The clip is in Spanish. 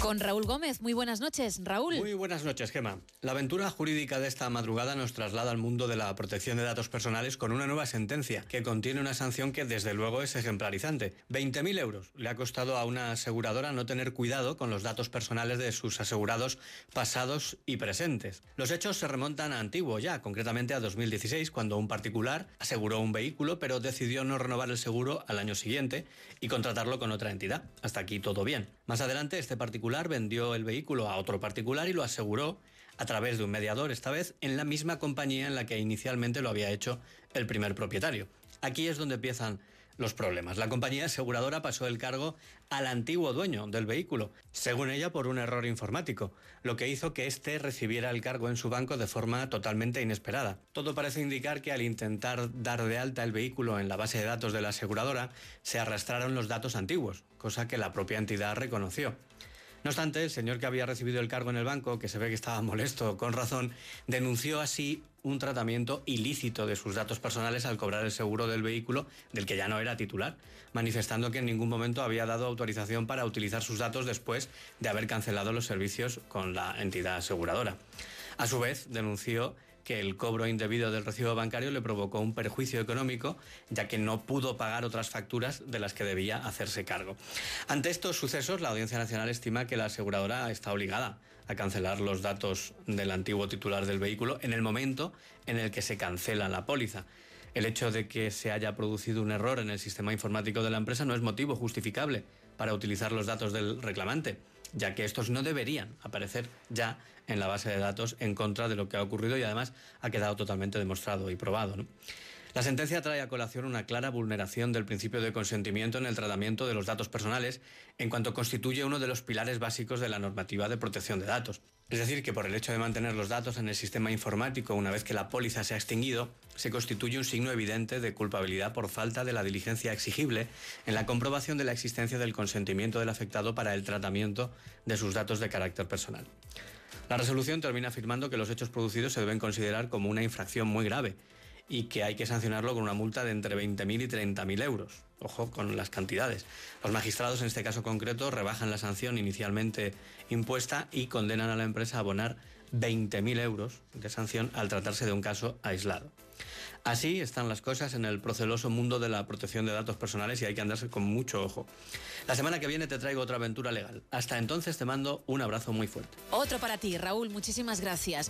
Con Raúl Gómez, muy buenas noches. Raúl. Muy buenas noches, Gema. La aventura jurídica de esta madrugada nos traslada al mundo de la protección de datos personales con una nueva sentencia que contiene una sanción que desde luego es ejemplarizante. 20.000 euros le ha costado a una aseguradora no tener cuidado con los datos personales de sus asegurados pasados y presentes. Los hechos se remontan a antiguo ya, concretamente a 2016, cuando un particular aseguró un vehículo pero decidió no renovar el seguro al año siguiente y contratarlo con otra entidad. Hasta aquí todo bien. Más adelante este particular vendió el vehículo a otro particular y lo aseguró a través de un mediador, esta vez en la misma compañía en la que inicialmente lo había hecho el primer propietario. Aquí es donde empiezan los problemas. La compañía aseguradora pasó el cargo al antiguo dueño del vehículo, según ella por un error informático, lo que hizo que éste recibiera el cargo en su banco de forma totalmente inesperada. Todo parece indicar que al intentar dar de alta el vehículo en la base de datos de la aseguradora, se arrastraron los datos antiguos, cosa que la propia entidad reconoció. No obstante, el señor que había recibido el cargo en el banco, que se ve que estaba molesto con razón, denunció así un tratamiento ilícito de sus datos personales al cobrar el seguro del vehículo del que ya no era titular, manifestando que en ningún momento había dado autorización para utilizar sus datos después de haber cancelado los servicios con la entidad aseguradora. A su vez, denunció que el cobro indebido del recibo bancario le provocó un perjuicio económico, ya que no pudo pagar otras facturas de las que debía hacerse cargo. Ante estos sucesos, la Audiencia Nacional estima que la aseguradora está obligada a cancelar los datos del antiguo titular del vehículo en el momento en el que se cancela la póliza. El hecho de que se haya producido un error en el sistema informático de la empresa no es motivo justificable para utilizar los datos del reclamante ya que estos no deberían aparecer ya en la base de datos en contra de lo que ha ocurrido y además ha quedado totalmente demostrado y probado. La sentencia trae a colación una clara vulneración del principio de consentimiento en el tratamiento de los datos personales en cuanto constituye uno de los pilares básicos de la normativa de protección de datos. Es decir, que por el hecho de mantener los datos en el sistema informático una vez que la póliza se ha extinguido, se constituye un signo evidente de culpabilidad por falta de la diligencia exigible en la comprobación de la existencia del consentimiento del afectado para el tratamiento de sus datos de carácter personal. La resolución termina afirmando que los hechos producidos se deben considerar como una infracción muy grave y que hay que sancionarlo con una multa de entre 20.000 y 30.000 euros. Ojo con las cantidades. Los magistrados en este caso concreto rebajan la sanción inicialmente impuesta y condenan a la empresa a abonar 20.000 euros de sanción al tratarse de un caso aislado. Así están las cosas en el proceloso mundo de la protección de datos personales y hay que andarse con mucho ojo. La semana que viene te traigo otra aventura legal. Hasta entonces te mando un abrazo muy fuerte. Otro para ti, Raúl. Muchísimas gracias.